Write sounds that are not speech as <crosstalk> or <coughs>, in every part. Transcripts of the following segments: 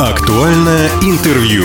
Актуальное интервью.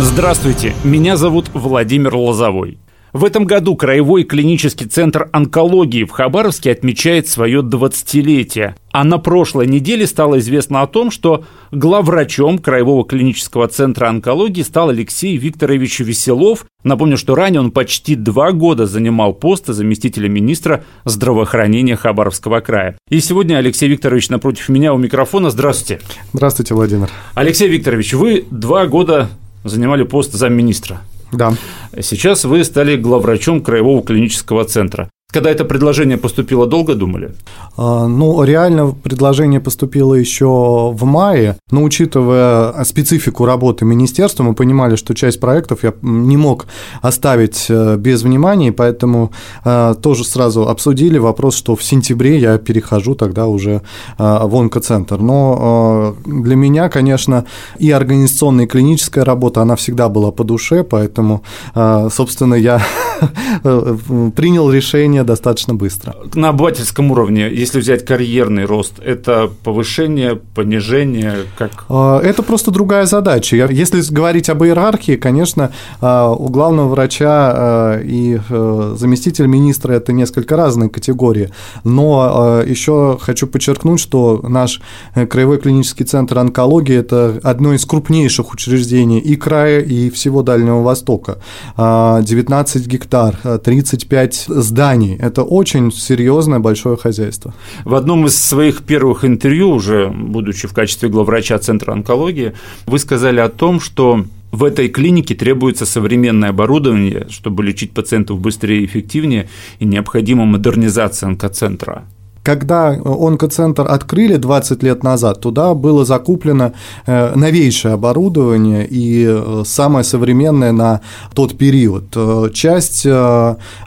Здравствуйте, меня зовут Владимир Лозовой. В этом году Краевой клинический центр онкологии в Хабаровске отмечает свое 20-летие. А на прошлой неделе стало известно о том, что главврачом Краевого клинического центра онкологии стал Алексей Викторович Веселов. Напомню, что ранее он почти два года занимал пост заместителя министра здравоохранения Хабаровского края. И сегодня Алексей Викторович напротив меня у микрофона. Здравствуйте. Здравствуйте, Владимир. Алексей Викторович, вы два года занимали пост замминистра. Да. Сейчас вы стали главврачом Краевого клинического центра. Когда это предложение поступило, долго думали? А, ну, реально предложение поступило еще в мае, но учитывая специфику работы министерства, мы понимали, что часть проектов я не мог оставить э, без внимания, поэтому э, тоже сразу обсудили вопрос, что в сентябре я перехожу тогда уже э, в онкоцентр. Но для меня, конечно, и организационная, и клиническая работа, она всегда была по душе, поэтому, собственно, я <laughs> принял решение повышение достаточно быстро. На обывательском уровне, если взять карьерный рост, это повышение, понижение, как? А, это просто другая задача. Если говорить об иерархии, конечно, а, у главного врача а, и э, заместитель министра это несколько разные категории, но еще хочу подчеркнуть, что наш э, краевой клинический центр онкологии это одно из крупнейших учреждений и края, и всего Дальнего Востока. 19 гектар, 35 зданий, компаний. Это очень серьезное большое хозяйство. В одном из своих первых интервью, уже будучи в качестве главврача Центра онкологии, вы сказали о том, что в этой клинике требуется современное оборудование, чтобы лечить пациентов быстрее и эффективнее, и необходима модернизация онкоцентра. Когда онкоцентр открыли 20 лет назад, туда было закуплено э, новейшее оборудование и э, самое современное на тот период. Э, часть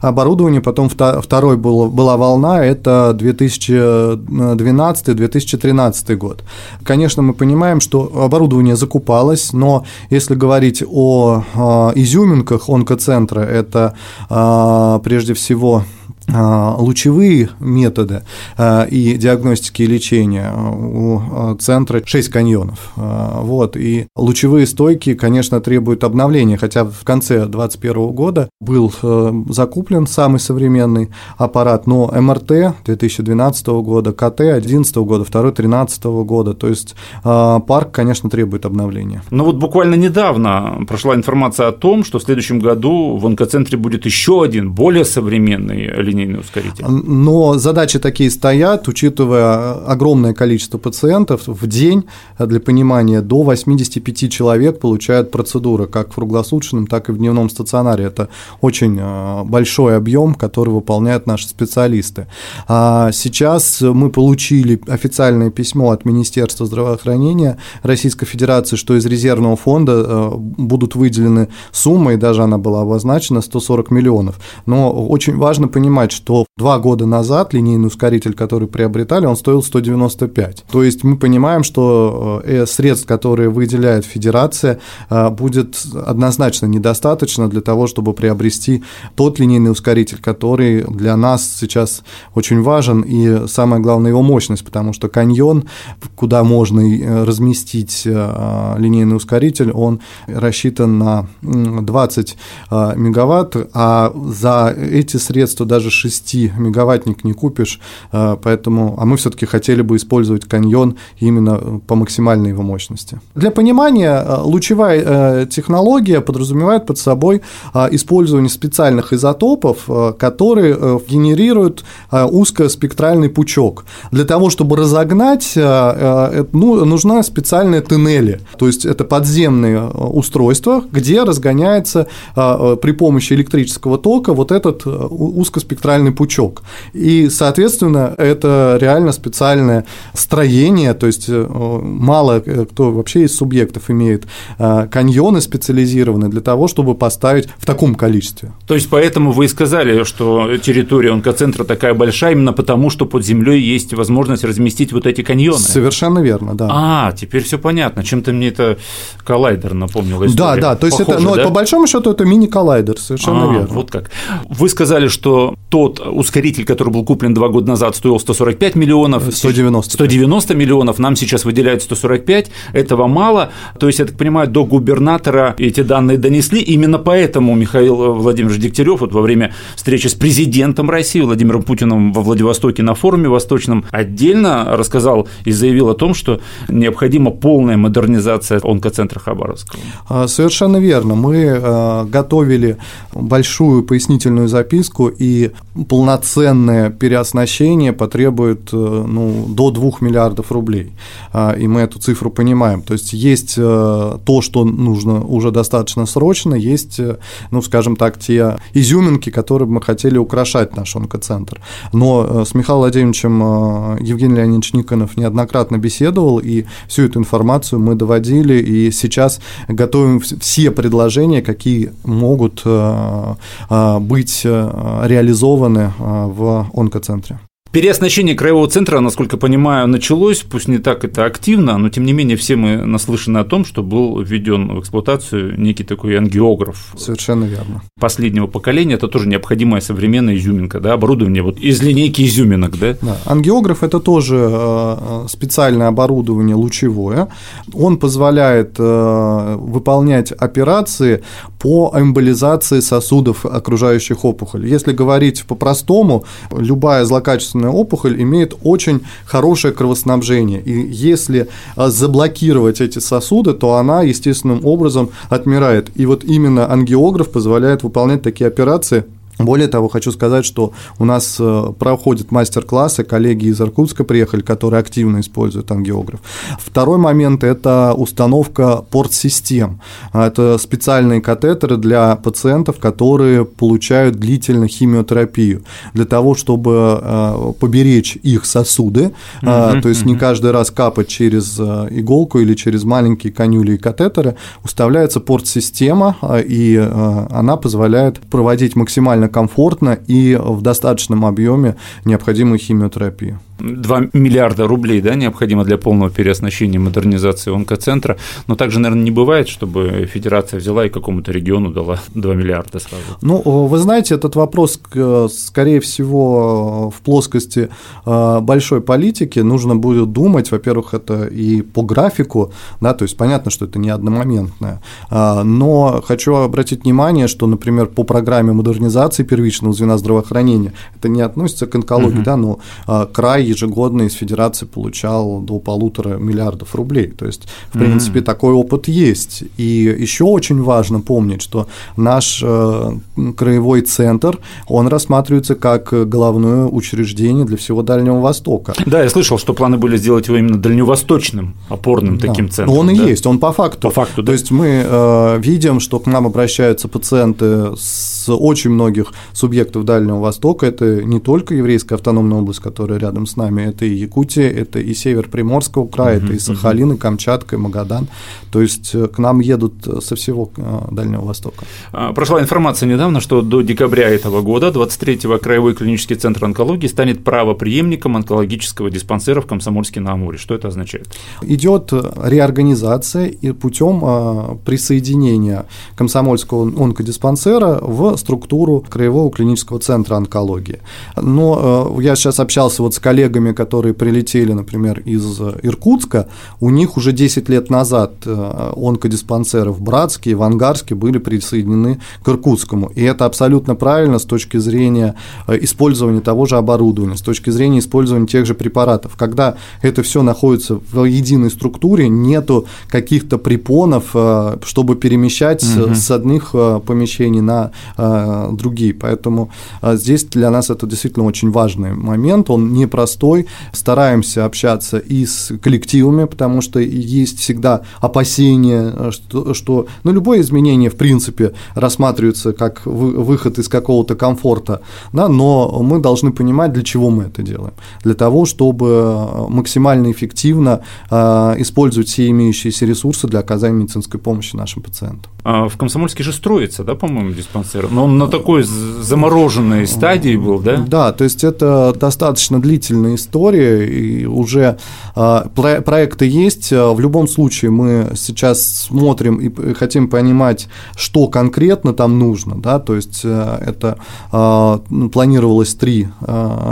оборудования, потом второй была волна, это 2012-2013 год. Конечно, мы понимаем, что оборудование закупалось, но если говорить о изюминках онкоцентра, это прежде всего лучевые методы а, и диагностики и лечения у а, центра 6 каньонов. Вот, и лучевые стойки, конечно, требуют обновления, хотя в конце 2021 года был закуплен самый современный аппарат, но МРТ 2012 года, КТ 2011 года, второй 2013 года, то есть парк, конечно, требует обновления. Но вот буквально недавно прошла информация о том, что в следующем году в онкоцентре будет еще один более современный линейный ускоритель. Но задачи такие стоят, учитывая огромное количество пациентов в день, для понимания, до 85 человек получают процедуры, как в круглосуточном, так и в дневном стационаре. Это очень э, большой объем, который выполняют наши специалисты. А сейчас мы получили официальное письмо от Министерства здравоохранения Российской Федерации, что из резервного фонда э, будут выделены суммы, и даже она была обозначена 140 миллионов. Но очень важно понимать, понимать, что два года назад линейный ускоритель, который приобретали, он стоил 195. То есть мы понимаем, что э, средств, которые выделяет Федерация, э, будет однозначно недостаточно для того, чтобы приобрести тот линейный ускоритель, который для нас сейчас очень важен, и самое главное его мощность, потому что каньон, куда можно э, разместить линейный ускоритель, он рассчитан на 20 мегаватт, а за эти средства даже 6 мегаваттник не купишь, э, поэтому, а мы все-таки хотели бы использовать каньон именно по максимальной его мощности. Для понимания, э, лучевая э, технология подразумевает под собой использование специальных изотопов, которые генерируют узкоспектральный пучок. Для того, чтобы разогнать, ну, нужна специальная туннели, то есть это подземные устройства, где разгоняется при помощи электрического тока вот этот узкоспектральный спектральный пучок. И, соответственно, это реально специальное строение, то есть э, мало э, кто вообще из субъектов имеет э, каньоны специализированные для того, чтобы поставить в таком количестве. То есть поэтому вы и сказали, что территория онкоцентра такая большая именно потому, что под землей есть возможность разместить вот эти каньоны. Совершенно верно, да. А, теперь все понятно. Чем-то мне это коллайдер напомнил. Да, да, то есть Похоже, это, ну, да? по большому счету это мини-коллайдер, совершенно а, верно. Вот как. Вы сказали, что тот ускоритель, который был куплен два года назад, стоил 145 миллионов. 190. 190 миллионов, нам сейчас выделяют 145, этого мало. То есть, я так понимаю, до губернатора эти данные донесли. Именно поэтому Михаил Владимирович Дегтярев вот во время встречи с президентом России Владимиром Путиным во Владивостоке на форуме Восточном отдельно рассказал и заявил о том, что необходима полная модернизация онкоцентра Хабаровского. А, совершенно верно. Мы а, готовили большую пояснительную записку, и полноценное переоснащение потребует э, ну, до 2 миллиардов рублей. А, и мы эту цифру понимаем. То есть есть э, то, что нужно уже достаточно срочно, есть, э, ну, скажем так, те изюминки, которые мы хотели украшать наш онкоцентр. Но с Михаилом Владимировичем Евгений Леонидович Никонов неоднократно беседовал, и всю эту информацию мы доводили, и сейчас готовим все предложения, какие могут быть реализованы в онкоцентре. Переоснащение краевого центра, насколько понимаю, началось, пусть не так это активно, но тем не менее все мы наслышаны о том, что был введен в эксплуатацию некий такой ангиограф. Совершенно верно. Последнего поколения это тоже необходимая современная изюминка, да, оборудование вот из линейки изюминок, да? Да. Ангиограф это тоже э, специальное оборудование лучевое. Он позволяет э, выполнять операции по эмболизации сосудов окружающих опухолей. Если говорить по-простому, любая злокачественная злокачественная опухоль имеет очень хорошее кровоснабжение. И если а, заблокировать эти сосуды, то она естественным образом отмирает. И вот именно ангиограф позволяет выполнять такие операции более того, хочу сказать, что у нас э, проходят мастер-классы, коллеги из Иркутска приехали, которые активно используют ангиограф. Второй момент – это установка порт-систем. Это специальные катетеры для пациентов, которые получают длительно химиотерапию. Для того, чтобы э, поберечь их сосуды, mm-hmm, то есть не каждый раз капать через иголку или через маленькие конюли и катетеры, уставляется порт-система, и она позволяет проводить максимально максимально комфортно и в достаточном объеме необходимую химиотерапию. 2 миллиарда рублей да, необходимо для полного переоснащения модернизации онкоцентра, но также, наверное, не бывает, чтобы федерация взяла и какому-то региону дала <laughs> 2 миллиарда сразу. Ну, вы знаете, этот вопрос, скорее всего, в плоскости э, большой политики нужно будет думать, во-первых, это и по графику, да, то есть понятно, что это не одномоментное, но хочу обратить внимание, что, например, по программе модернизации первичного звена здравоохранения, это не относится к онкологии, угу. да, но край ежегодно из федерации получал до полутора миллиардов рублей. То есть, в принципе, mm-hmm. такой опыт есть. И еще очень важно помнить, что наш э, краевой центр, он рассматривается как головное учреждение для всего Дальнего Востока. Да, я слышал, что планы были сделать его именно дальневосточным, опорным да. таким центром. Он да? и есть, он по факту. По факту, да. То есть мы э, видим, что к нам обращаются пациенты с очень многих субъектов Дальнего Востока. Это не только еврейская автономная область, которая рядом с нами, это и Якутия, это и север Приморского края, uh-huh, это и Сахалин, uh-huh. и Камчатка, и Магадан. То есть э, к нам едут э, со всего э, Дальнего Востока. А, прошла информация недавно, что до декабря этого года 23-го Краевой клинический центр онкологии станет правоприемником онкологического диспансера в Комсомольске на Амуре. Что это означает? Идет реорганизация и путем присоединения Комсомольского онкодиспансера в структуру Краевого клинического центра онкологии. Но я сейчас общался вот с коллегами, которые прилетели, например, из Иркутска, у них уже 10 лет назад э, онкодиспансеры в Братске и в Ангарске были присоединены к Иркутскому. И это абсолютно правильно с точки зрения э, использования того же оборудования, с точки зрения использования тех же препаратов. Когда это все находится в единой структуре, нету каких-то препонов, э, чтобы перемещать угу. с одних помещений на другие. Поэтому здесь для нас это действительно очень важный момент. Он непростой. Стараемся общаться и с коллективами, потому что есть всегда опасения, что, что ну, любое изменение, в принципе, рассматривается как выход из какого-то комфорта, да, но мы должны понимать, для чего мы это делаем. Для того, чтобы максимально эффективно э, использовать все имеющиеся ресурсы для оказания медицинской помощи нашим пациентам. А в Комсомольске же строится, да, по-моему, диспансер? Но он на такой замороженной стадии был, да? Да, то есть это достаточно длительный длительная история, и уже проекты есть. В любом случае мы сейчас смотрим и хотим понимать, что конкретно там нужно, да, то есть это планировалось три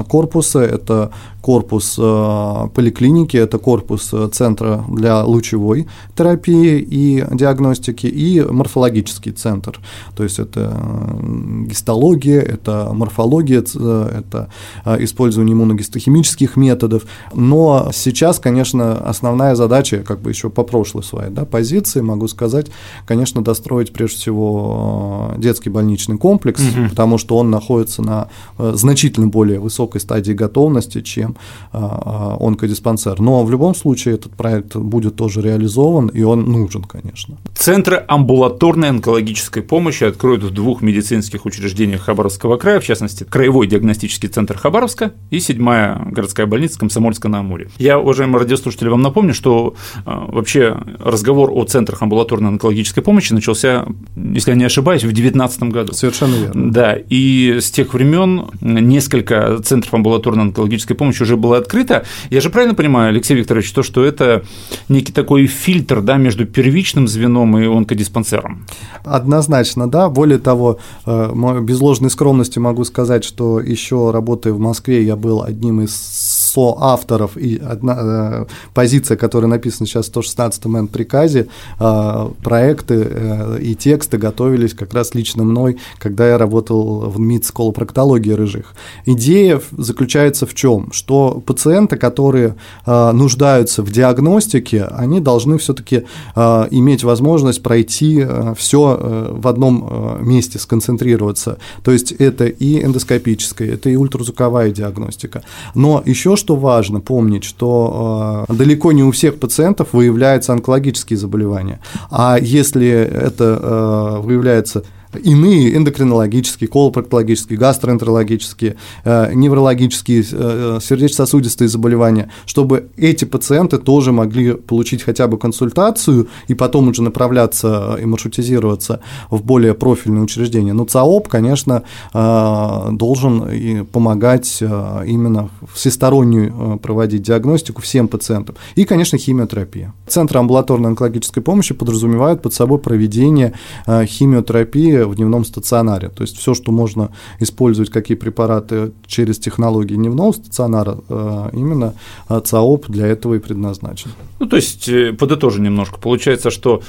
корпуса, это корпус э, поликлиники, это корпус э, центра для лучевой терапии и диагностики, и морфологический центр. То есть это э, гистология, это морфология, это использование иммуногистохимических методов. Но сейчас, конечно, основная задача, как бы еще по прошлой своей да, позиции, могу сказать, конечно, достроить прежде всего детский больничный комплекс, угу. потому что он находится на значительно более высокой стадии готовности, чем чем а, а, онкодиспансер. Но в любом случае этот проект будет тоже реализован, и он нужен, конечно. Центры амбулаторной онкологической помощи откроют в двух медицинских учреждениях Хабаровского края, в частности, Краевой диагностический центр Хабаровска и седьмая городская больница Комсомольска-на-Амуре. Я, уважаемые радиослушатели, вам напомню, что а, вообще разговор о центрах амбулаторной онкологической помощи начался, если я не ошибаюсь, в 2019 году. Совершенно верно. Да, и с тех времен несколько центров амбулаторной онкологической помощи уже было открыто. Я же правильно понимаю, Алексей Викторович, то, что это некий такой фильтр да, между первичным звеном и онкодиспансером? Однозначно, да. Более того, э, без ложной скромности могу сказать, что еще работая в Москве, я был одним из соавторов и одна э, позиция, которая написана сейчас в 116-м приказе, э, проекты э, и тексты готовились как раз лично мной, когда я работал в МИД колопроктологии рыжих. Идея заключается в чем? Что пациенты, которые э, нуждаются в диагностике, они должны все-таки э, иметь возможность пройти э, все э, в одном э, месте, сконцентрироваться. То есть это и эндоскопическая, это и ультразвуковая диагностика. Но еще что важно помнить, что э, далеко не у всех пациентов выявляются онкологические заболевания. А если это э, выявляется иные эндокринологические, колопроктологические, гастроэнтерологические, э, неврологические, э, сердечно-сосудистые заболевания, чтобы эти пациенты тоже могли получить хотя бы консультацию и потом уже направляться и маршрутизироваться в более профильные учреждения. Но ЦАОП, конечно, э, должен помогать именно всестороннюю проводить диагностику всем пациентам. И, конечно, химиотерапия. Центры амбулаторной онкологической помощи подразумевают под собой проведение химиотерапии в дневном стационаре. То есть все, что можно использовать, какие препараты через технологии дневного стационара, э, именно э, ЦАОП для этого и предназначен. Ну, то есть, э, подытожим немножко, получается, что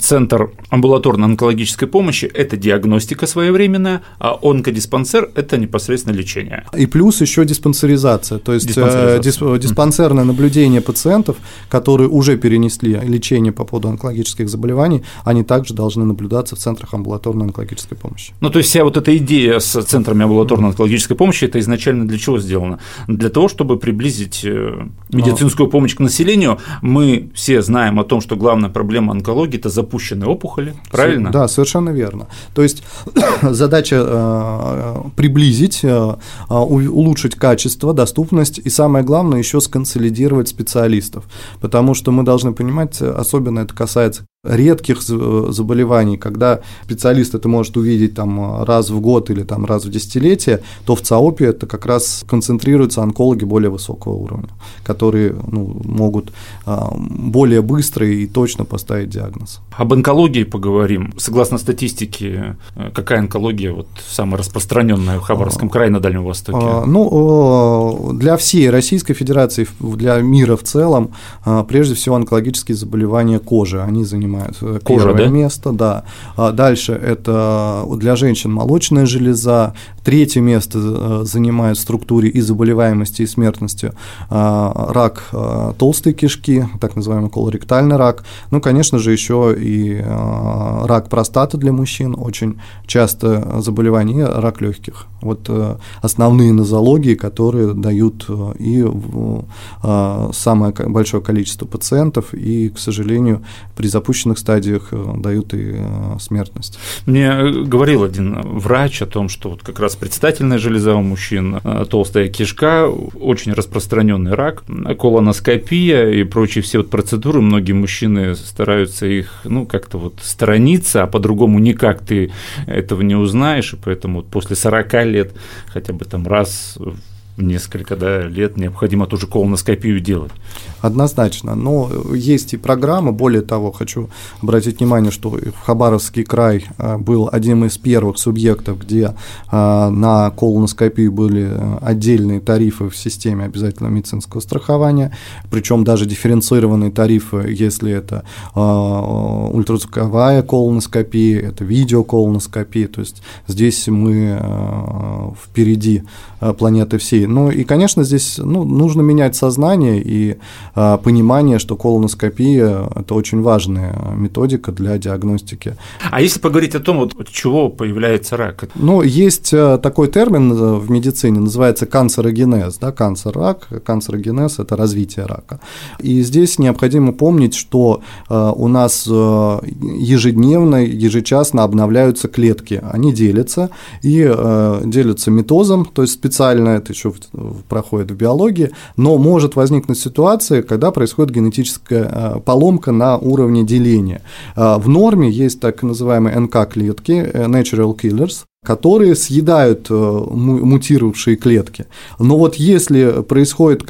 центр амбулаторной онкологической помощи – это диагностика своевременная, а онкодиспансер – это непосредственно лечение. И плюс еще диспансеризация, то есть диспансеризация. диспансерное наблюдение пациентов, которые уже перенесли лечение по поводу онкологических заболеваний, они также должны наблюдаться в центрах амбулаторной амбулаторной онкологической помощи. Ну, то есть вся вот эта идея с центрами амбулаторной онкологической помощи, это изначально для чего сделано? Для того, чтобы приблизить э, медицинскую помощь к населению. Мы все знаем о том, что главная проблема онкологии – это запущенные опухоли, правильно? Да, совершенно верно. То есть <coughs> задача э, приблизить, э, улучшить качество, доступность и самое главное еще сконсолидировать специалистов, потому что мы должны понимать, особенно это касается редких заболеваний, когда специалист это может увидеть там раз в год или там раз в десятилетие, то в ЦАОПе это как раз концентрируются онкологи более высокого уровня, которые ну, могут а, более быстро и точно поставить диагноз. Об онкологии поговорим. Согласно статистике, э, какая онкология вот самая распространенная в Хабаровском крае на Дальнем Востоке? А, ну, для всей Российской Федерации, для мира в целом, а, прежде всего онкологические заболевания кожи, они занимают занимает э, Кожа, первое да? место, да. А дальше это для женщин молочная железа, третье место э, занимает в структуре и заболеваемости, и смертности а, рак а, толстой кишки, так называемый колоректальный рак. Ну, конечно же, еще и а, рак простаты для мужчин, очень часто заболевание, рак легких. Вот э, основные нозологии, которые дают и самое большое количество пациентов, и, к сожалению, при запущенном запущенных стадиях э, дают и э, смертность. Мне э, говорил один врач о том, что вот как раз предстательная железа у мужчин, толстая кишка, очень распространенный рак, колоноскопия и прочие все вот процедуры, многие мужчины стараются их, ну, как-то вот сторониться, а по-другому никак ты этого не узнаешь, и поэтому вот после 40 лет хотя бы там раз несколько да, лет необходимо тоже колоноскопию делать. Однозначно. Но есть и программа. Более того, хочу обратить внимание, что Хабаровский край а, был одним из первых субъектов, где а, на колоноскопию были отдельные тарифы в системе обязательного медицинского страхования, причем даже дифференцированные тарифы, если это ультразвуковая колоноскопия, это видеоколоноскопия. То есть здесь мы впереди планеты всей. Ну и, конечно, здесь ну, нужно менять сознание и а, понимание, что колоноскопия – это очень важная методика для диагностики. А если поговорить о том, вот, от чего появляется рак? Ну, есть э, такой термин э, в медицине, называется канцерогенез, да, канцер-рак, канцерогенез – это развитие рака. И здесь необходимо помнить, что э, у нас ежедневно, ежечасно обновляются клетки, они делятся и делятся метозом, то есть специально это еще проходит в биологии, но может возникнуть ситуация, когда происходит генетическая э, поломка на уровне деления. Э, в норме есть так называемые НК-клетки, э, natural killers, которые съедают мутировавшие клетки. Но вот если происходит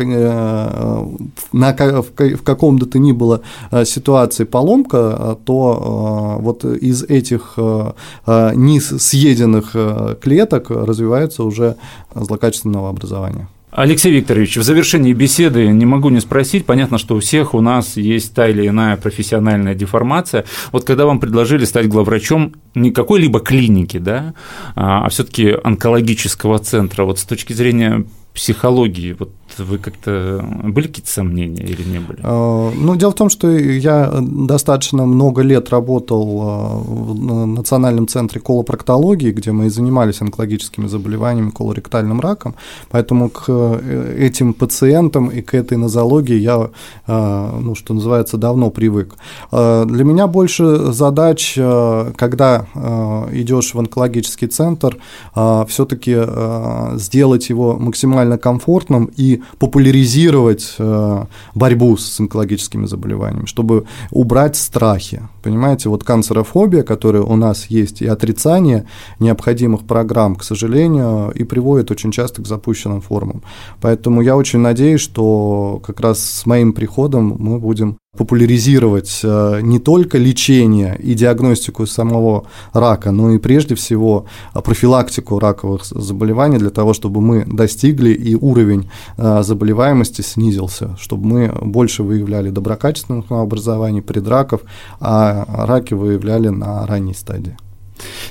на, в каком-то то ни было ситуации поломка, то вот из этих не съеденных клеток развивается уже злокачественного образования. Алексей Викторович, в завершении беседы не могу не спросить, понятно, что у всех у нас есть та или иная профессиональная деформация. Вот когда вам предложили стать главврачом не какой-либо клиники, да, а, а все таки онкологического центра, вот с точки зрения психологии, вот вы как-то были какие-то сомнения или не были? А, ну, дело в том, что я достаточно много лет работал а, в Национальном центре колопроктологии, где мы и занимались онкологическими заболеваниями, колоректальным раком, поэтому к э, этим пациентам и к этой нозологии я, ну, что называется, давно привык. Для меня больше задач, когда идешь в онкологический центр, все-таки сделать его максимально комфортным и популяризировать э, борьбу с онкологическими заболеваниями, чтобы убрать страхи. Понимаете, вот канцерофобия, которая у нас есть, и отрицание необходимых программ, к сожалению, и приводит очень часто к запущенным формам. Поэтому я очень надеюсь, что как раз с моим приходом мы будем популяризировать э, не только лечение и диагностику самого рака, но и прежде всего профилактику раковых заболеваний для того, чтобы мы достигли и уровень э, заболеваемости снизился, чтобы мы больше выявляли доброкачественных образований, предраков, а раки выявляли на ранней стадии.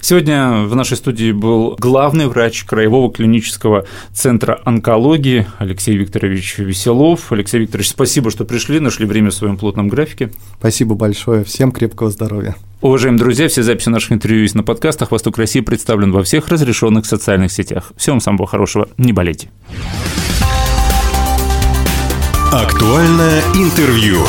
Сегодня в нашей студии был главный врач Краевого клинического центра онкологии Алексей Викторович Веселов. Алексей Викторович, спасибо, что пришли, нашли время в своем плотном графике. Спасибо большое. Всем крепкого здоровья. Уважаемые друзья, все записи наших интервью есть на подкастах. «Восток России» представлен во всех разрешенных социальных сетях. Всем самого хорошего. Не болейте. Актуальное интервью.